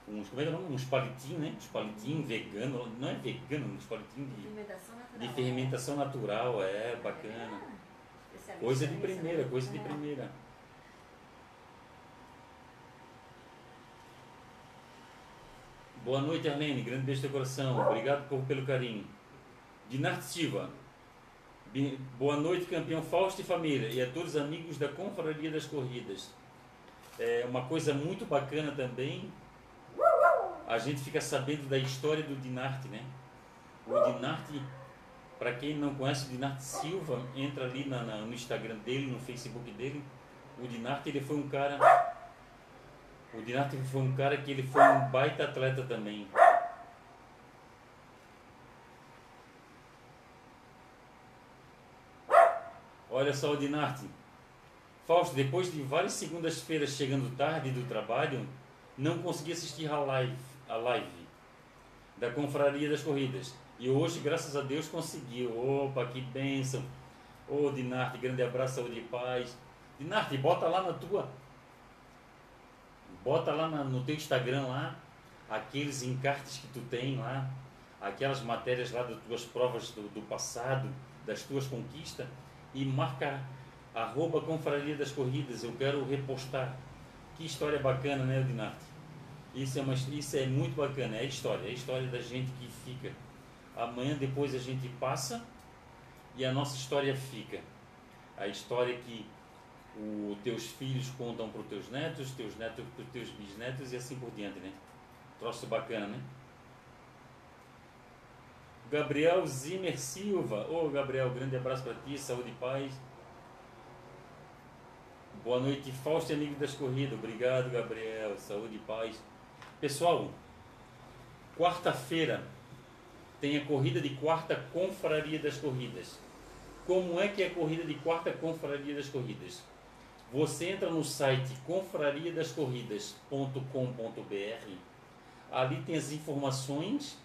uns como é que é o nome? Uns palitinhos, né? Uns palitinhos veganos, não é vegano, uns palitinhos de fermentação natural. De fermentação natural, é bacana. Coisa de primeira, coisa de primeira. Boa noite, Arlene. Grande beijo teu coração. Obrigado por, pelo carinho. Dinarte Silva. Boa noite, campeão Fausto e família. E a todos os amigos da Confraria das Corridas. É uma coisa muito bacana também. A gente fica sabendo da história do Dinarte, né? O Dinarte, para quem não conhece o Dinarte Silva, entra ali na, na, no Instagram dele, no Facebook dele. O Dinarte, ele foi um cara o Dinarte foi um cara que ele foi um baita atleta também. Olha só o Dinarte. Fausto, depois de várias segundas-feiras chegando tarde do trabalho, não consegui assistir a live. A live. da Confraria das Corridas. E hoje, graças a Deus, conseguiu. Opa, que bênção! Ô, oh, Dinarte, grande abraço, saúde e paz. Dinarte, bota lá na tua. Bota lá na, no teu Instagram lá, aqueles encartes que tu tem lá, aquelas matérias lá das tuas provas do, do passado, das tuas conquistas, e marca arroba Confraria das Corridas. Eu quero repostar. Que história bacana, né, Dinarte? Isso é, uma, isso é muito bacana, é história, é a história da gente que fica. Amanhã depois a gente passa e a nossa história fica. A história que os teus filhos contam para os teus netos, teus netos para os teus bisnetos e assim por diante, né? Troço bacana, né? Gabriel Zimmer Silva. Ô, oh, Gabriel, grande abraço para ti, saúde e paz. Boa noite, Fausto amigo das corridas. Obrigado, Gabriel. Saúde e paz. Pessoal, quarta-feira tem a corrida de quarta Confraria das Corridas. Como é que é a corrida de quarta Confraria das Corridas? Você entra no site confrariadascorridas.com.br. Ali tem as informações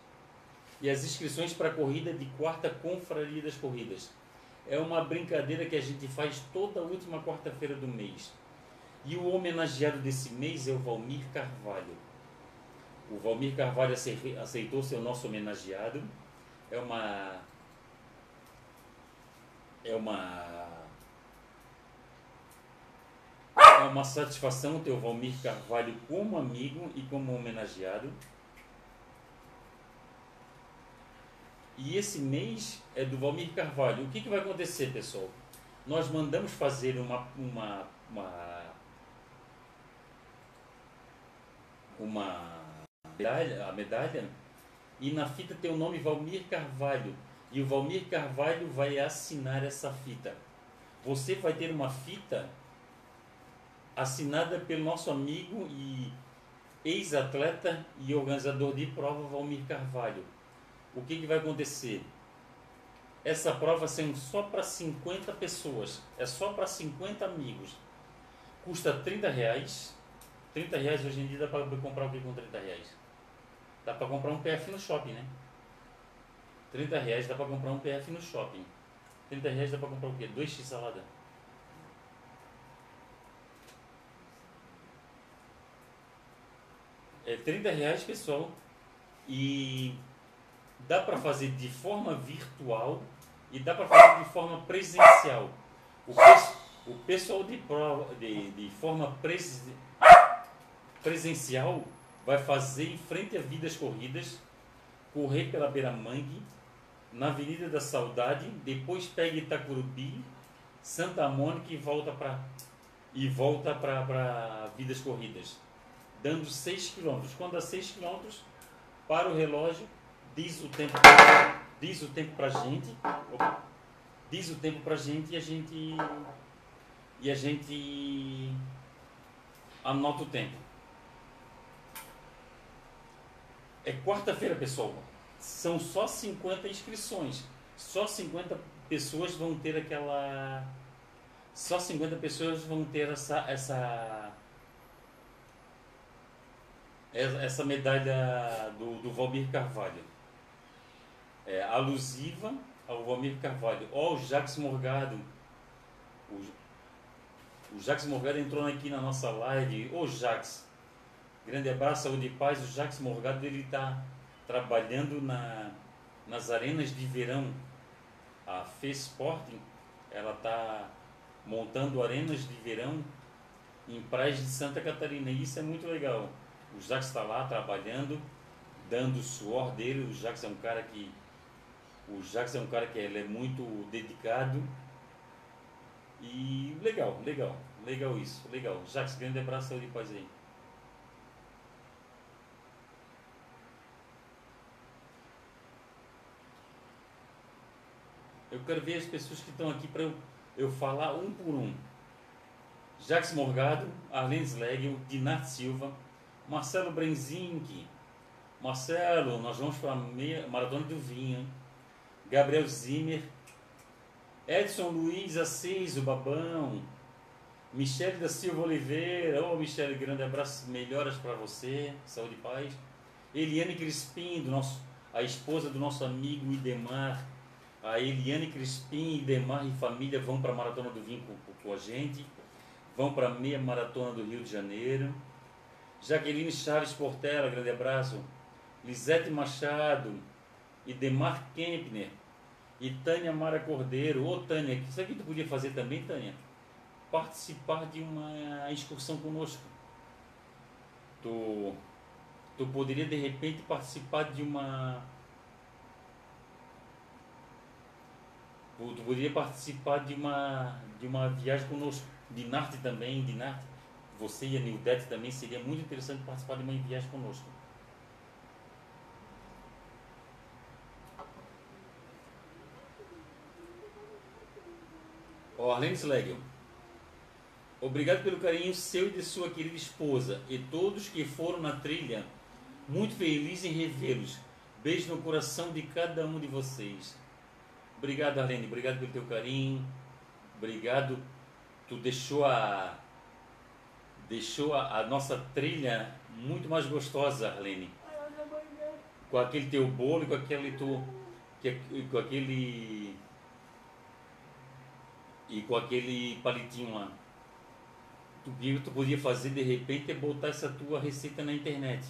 e as inscrições para a corrida de quarta Confraria das Corridas. É uma brincadeira que a gente faz toda última quarta-feira do mês. E o homenageado desse mês é o Valmir Carvalho. O Valmir Carvalho aceitou ser o nosso homenageado. É uma. É uma. É uma satisfação ter o Valmir Carvalho como amigo e como homenageado. E esse mês é do Valmir Carvalho. O que, que vai acontecer, pessoal? Nós mandamos fazer uma, uma, uma, uma medalha, a medalha e na fita tem o nome Valmir Carvalho. E o Valmir Carvalho vai assinar essa fita. Você vai ter uma fita assinada pelo nosso amigo e ex-atleta e organizador de prova Valmir Carvalho. O que, que vai acontecer? Essa prova sendo só para 50 pessoas, é só para 50 amigos. Custa 30 reais. 30 reais hoje em dia dá para comprar o que com 30 reais? Dá para comprar um PF no shopping, né? 30 reais dá para comprar um PF no shopping. 30 reais dá para comprar o quê? 2 x salada. É 30 reais, pessoal. E dá para fazer de forma virtual e dá para fazer de forma presencial. O, o pessoal de, prova, de, de forma pres, presencial vai fazer em frente a Vidas Corridas, correr pela Beira Mangue, na Avenida da Saudade, depois pega Itacurubi, Santa Mônica e volta para e volta para Vidas Corridas, dando 6 km. Quando dá 6 km, para o relógio, diz o tempo, diz o tempo para gente, opa, diz o tempo para gente e a gente e a gente anota o tempo. É quarta-feira, pessoal. São só 50 inscrições. Só 50 pessoas vão ter aquela. Só 50 pessoas vão ter essa. essa essa medalha do, do Valmir Carvalho. É, alusiva ao Valmir Carvalho. Ó, oh, o Jacques Morgado. O, o Jacques Morgado entrou aqui na nossa live. Ô, oh, Jacques, Grande abraço, saúde e paz. O Jacques Morgado ele está trabalhando na, nas arenas de verão. A Fê Sporting ela está montando arenas de verão em praias de Santa Catarina. E isso é muito legal. O Jacques está lá trabalhando, dando o suor dele. O Jacques é um cara que o Jacques é um cara que ele é muito dedicado. E legal, legal, legal isso, legal. Jacques, grande abraço, saúde e paz aí. Eu quero ver as pessoas que estão aqui para eu, eu falar um por um. Jacques Morgado, Arlene Slegel, Dinart Silva, Marcelo Brenzinck. Marcelo, nós vamos para a Maratona do Vinho. Gabriel Zimmer. Edson Luiz Assis, o Babão. Michele da Silva Oliveira. Ô, oh, Michele, grande abraço, melhoras para você. Saúde e paz. Eliane Crispim, do nosso, a esposa do nosso amigo Idemar. A Eliane Crispim, Idemar e família vão para a Maratona do Vinho com, com a gente. Vão para a meia maratona do Rio de Janeiro. Jaqueline Chaves Portela, grande abraço. Lisete Machado, Idemar Kempner e Tânia Mara Cordeiro. Ô Tânia, isso aqui tu podia fazer também, Tânia? Participar de uma excursão conosco. Tu, tu poderia de repente participar de uma. Tu poderia participar de uma, de uma viagem conosco. Dinarte também, Dinarte. Você e a Nildete também seria muito interessante participar de uma viagem conosco. Arlene Slegel. Obrigado pelo carinho seu e de sua querida esposa e todos que foram na trilha. Muito feliz em revê-los. Beijo no coração de cada um de vocês. Obrigado, Arlene. Obrigado pelo teu carinho. Obrigado. Tu deixou a deixou a, a nossa trilha muito mais gostosa, Arlene. Com aquele teu bolo e com aquele tu, que, com aquele e com aquele palitinho lá tu, que tu podia fazer de repente é botar essa tua receita na internet.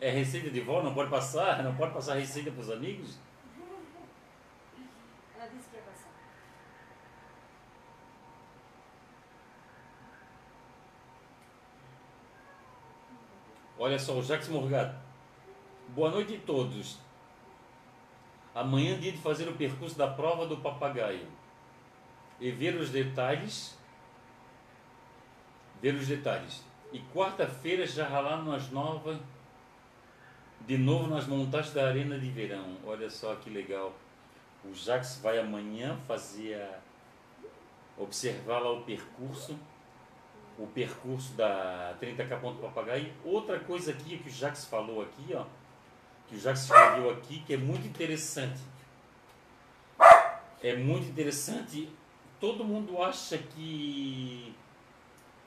É, é receita de vó, não pode passar, não pode passar receita para os amigos? Ela disse que ia passar. Olha só, o Jacques Morgado. Boa noite a todos. Amanhã dia de fazer o percurso da prova do papagaio e ver os detalhes ver os detalhes. E quarta-feira já lá nas novas, de novo nas montagens da Arena de Verão. Olha só que legal. O Jax vai amanhã fazer a, observar lá o percurso, o percurso da 30K Ponto Papagaio. Outra coisa aqui que o Jax falou aqui, ó, que o Jax escreveu aqui, que é muito interessante. É muito interessante. Todo mundo acha que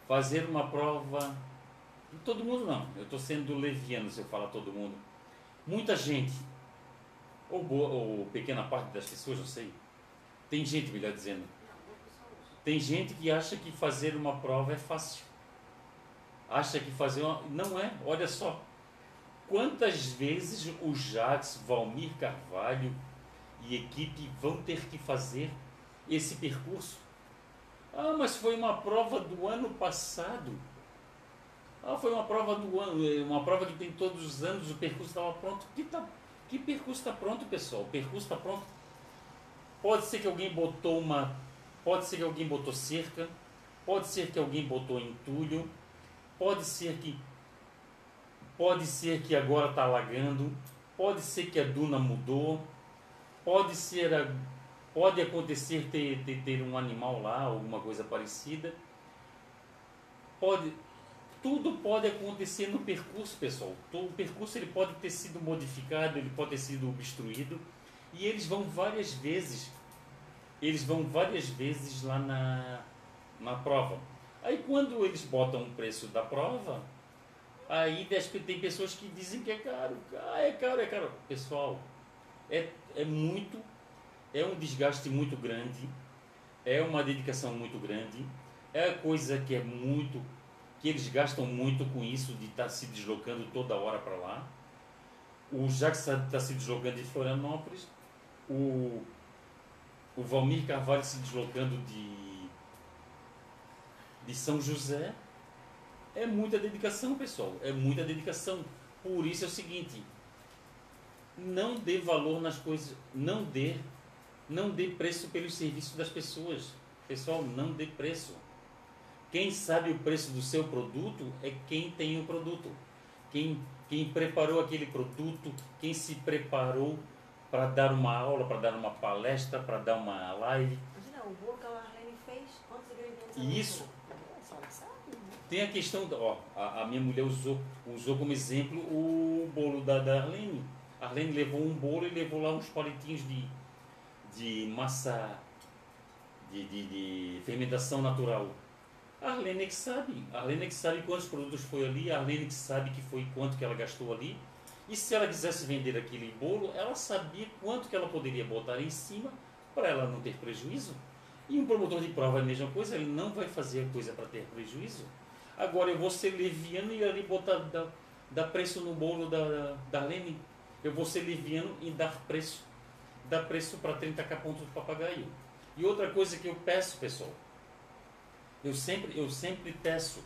fazer uma prova. Todo mundo não, eu estou sendo leviano se eu falar todo mundo. Muita gente, ou, boa, ou pequena parte das pessoas, não sei. Tem gente, melhor dizendo. Tem gente que acha que fazer uma prova é fácil. Acha que fazer uma. Não é, olha só. Quantas vezes o Jax, Valmir Carvalho e equipe vão ter que fazer esse percurso? Ah, mas foi uma prova do ano passado. Ah, foi uma prova do ano, é, uma prova que tem todos os anos, o percurso estava pronto. Que, tá, que percurso está pronto, pessoal? O percurso está pronto. Pode ser que alguém botou uma. Pode ser que alguém botou cerca. Pode ser que alguém botou entulho. Pode ser que. Pode ser que agora está alagando. Pode ser que a duna mudou. Pode ser Pode acontecer ter, ter, ter um animal lá, alguma coisa parecida. Pode, tudo pode acontecer no percurso, pessoal. O percurso ele pode ter sido modificado, ele pode ter sido obstruído e eles vão várias vezes, eles vão várias vezes lá na, na prova. Aí quando eles botam o preço da prova, aí tem pessoas que dizem que é caro, ah, é caro, é caro. Pessoal, é, é muito é um desgaste muito grande, é uma dedicação muito grande, é coisa que é muito, que eles gastam muito com isso de estar tá se deslocando toda hora para lá. O Jacques está se deslocando de Florianópolis, o, o Valmir Carvalho se deslocando de, de São José. É muita dedicação, pessoal, é muita dedicação. Por isso é o seguinte, não dê valor nas coisas, não dê não dê preço pelos serviços das pessoas. Pessoal, não dê preço. Quem sabe o preço do seu produto é quem tem o produto. Quem, quem preparou aquele produto, quem se preparou para dar uma aula, para dar uma palestra, para dar uma live. Imagina, o bolo que a Marlene fez, quantos ingredientes E isso. Tem a questão, da, ó, a, a, minha mulher usou, usou como exemplo o bolo da, da Arlene. A Arlene levou um bolo e levou lá uns palitinhos de, de massa de, de, de fermentação natural. A Arlene que sabe. A Arlene que sabe quantos produtos foi ali, a Arlene que sabe que foi quanto que ela gastou ali. E se ela quisesse vender aquele bolo, ela sabia quanto que ela poderia botar em cima para ela não ter prejuízo. E um promotor de prova é a mesma coisa, ele não vai fazer a coisa para ter prejuízo. Agora eu vou ser leviano e ali botar, dar, dar preço no bolo da, da Arlene. Eu vou ser leviano e dar preço. Dar preço para 30k pontos do papagaio. E outra coisa que eu peço, pessoal, eu sempre, eu sempre peço,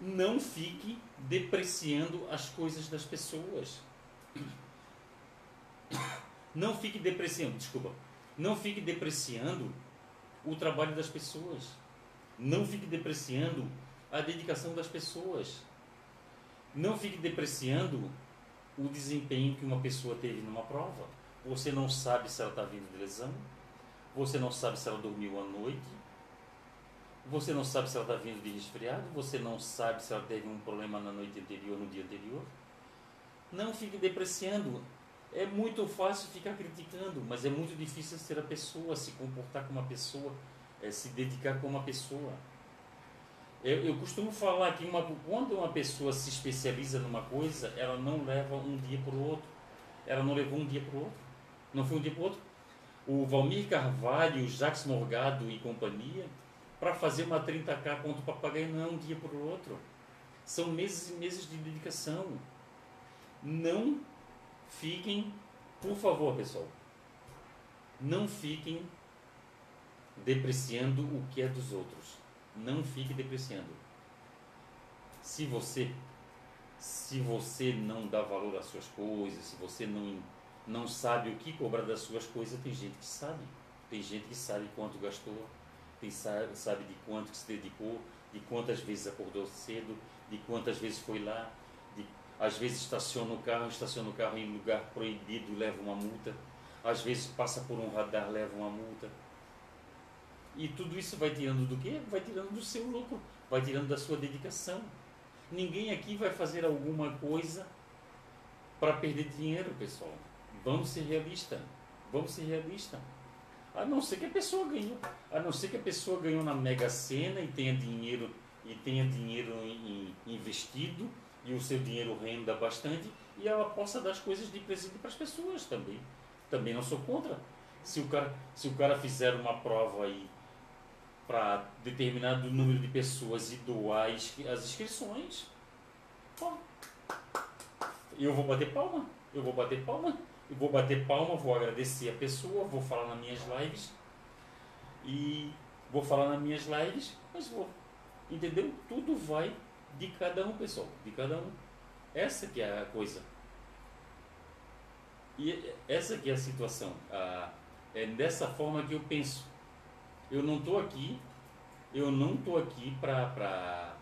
não fique depreciando as coisas das pessoas. Não fique depreciando, desculpa. Não fique depreciando o trabalho das pessoas. Não fique depreciando a dedicação das pessoas. Não fique depreciando o desempenho que uma pessoa teve numa prova. Você não sabe se ela está vindo de lesão. Você não sabe se ela dormiu à noite. Você não sabe se ela está vindo de resfriado. Você não sabe se ela teve um problema na noite anterior, no dia anterior. Não fique depreciando. É muito fácil ficar criticando, mas é muito difícil ser a pessoa, se comportar como uma pessoa, é, se dedicar como uma pessoa. Eu, eu costumo falar que uma, quando uma pessoa se especializa numa coisa, ela não leva um dia para o outro. Ela não levou um dia para o outro. Não foi um dia para o outro. O Valmir Carvalho, Jacques Morgado e companhia, para fazer uma 30k ponto papagaio não é um dia para o outro. São meses e meses de dedicação. Não fiquem, por favor, pessoal, não fiquem depreciando o que é dos outros. Não fique depreciando. Se você se você não dá valor às suas coisas, se você não não sabe o que cobrar das suas coisas, tem gente que sabe. Tem gente que sabe quanto gastou, tem sabe, de quanto que se dedicou, de quantas vezes acordou cedo, de quantas vezes foi lá, de, às vezes estaciona o carro, estaciona o carro em lugar proibido leva uma multa, às vezes passa por um radar, leva uma multa. E tudo isso vai tirando do quê? Vai tirando do seu lucro, vai tirando da sua dedicação. Ninguém aqui vai fazer alguma coisa para perder dinheiro, pessoal. Vamos ser realistas. Vamos ser realistas. A não ser que a pessoa ganhou, a não ser que a pessoa ganhou na Mega Sena e tenha dinheiro e tenha dinheiro em, em, investido e o seu dinheiro renda bastante e ela possa dar as coisas de presente para as pessoas também. Também não sou contra. Se o cara, se o cara fizer uma prova aí para determinado número de pessoas e doar as inscrições, pô, eu vou bater palma. Eu vou bater palma eu vou bater palma, vou agradecer a pessoa, vou falar nas minhas lives e vou falar nas minhas lives, mas vou, entendeu? Tudo vai de cada um, pessoal, de cada um. Essa que é a coisa. E essa que é a situação. Ah, é dessa forma que eu penso. Eu não estou aqui, eu não estou aqui para pra...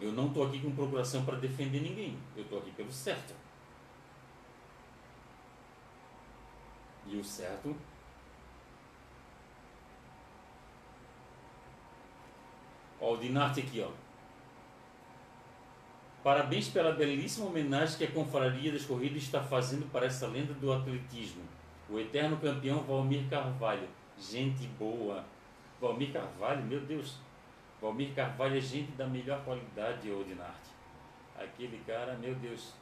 Eu não estou aqui com procuração para defender ninguém. Eu estou aqui pelo certo. E o certo Ó, o Dinarte aqui, ó. Parabéns pela belíssima homenagem que a Confraria das Corridas está fazendo para essa lenda do atletismo. O eterno campeão Valmir Carvalho. Gente boa. Valmir Carvalho, meu Deus. Valmir Carvalho é gente da melhor qualidade, ô Dinarte. Aquele cara, meu Deus.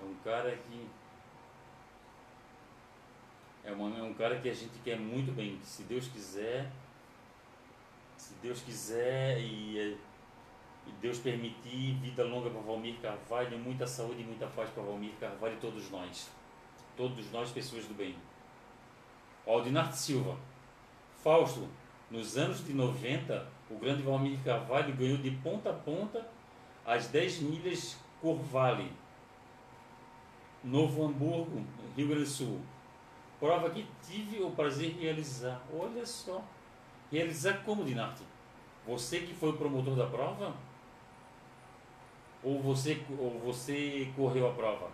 É um cara que é, uma, é um cara que a gente quer muito bem. Se Deus quiser, se Deus quiser e, e Deus permitir, vida longa para Valmir Carvalho, muita saúde e muita paz para Valmir Carvalho e todos nós. Todos nós, pessoas do bem. Aldinarte Silva. Fausto, nos anos de 90, o grande Valmir Carvalho ganhou de ponta a ponta as 10 milhas Corvale, Novo Hamburgo, Rio Grande do Sul. Prova que tive o prazer de realizar. Olha só. Realizar como, Dinarte? Você que foi o promotor da prova? Ou você, ou você correu a prova?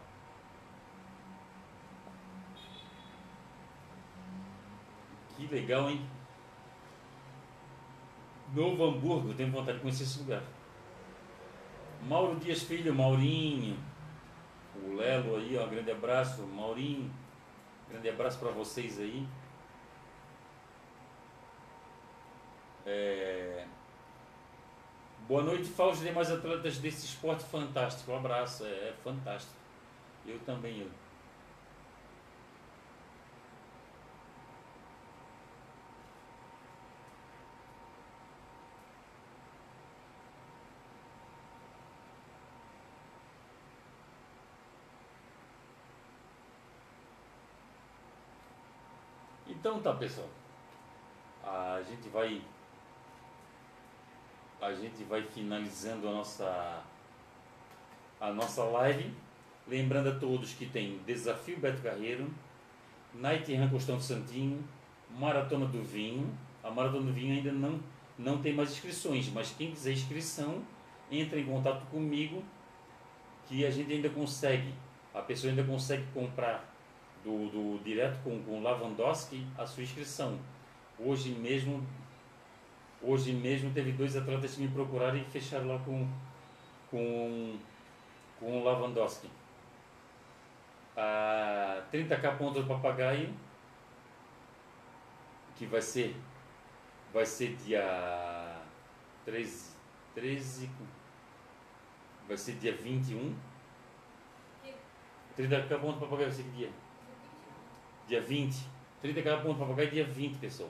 Que legal, hein? Novo Hamburgo, tenho vontade de conhecer esse lugar. Mauro Dias Filho, Maurinho. O Lelo aí, ó, um grande abraço. Maurinho. Grande abraço para vocês aí. É... Boa noite, Fausto, demais atletas desse esporte fantástico. Um abraço, é, é fantástico. Eu também, eu. Então tá pessoal, a gente vai a gente vai finalizando a nossa a nossa live, lembrando a todos que tem Desafio Beto Carreiro, Night Run Costão Santinho, Maratona do Vinho. A Maratona do Vinho ainda não não tem mais inscrições, mas quem quiser inscrição, entra em contato comigo que a gente ainda consegue, a pessoa ainda consegue comprar do, do direto com, com Lavandowski a sua inscrição. Hoje mesmo, hoje mesmo teve dois atletas que me procuraram e fecharam lá com, com, com o Lavandowski. A 30k pontos do papagaio, que vai ser, vai ser dia 13, 13 vai ser dia 21. 30k pontos do papagaio vai ser que dia? Dia 20. 30 cada ponto papagaio dia 20, pessoal.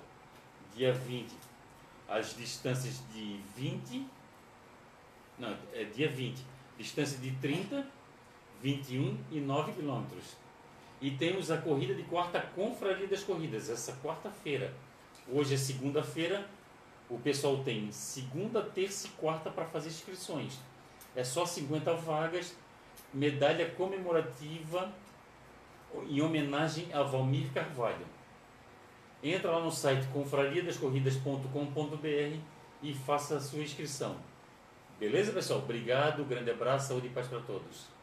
Dia 20. As distâncias de 20. Não, é dia 20. Distância de 30, 21 e 9 quilômetros. E temos a corrida de quarta confraria das corridas, essa quarta-feira. Hoje é segunda-feira. O pessoal tem segunda, terça e quarta para fazer inscrições. É só 50 vagas, medalha comemorativa em homenagem a Valmir Carvalho. Entra lá no site confrariadascorridas.com.br e faça a sua inscrição. Beleza, pessoal? Obrigado, grande abraço, saúde e paz para todos.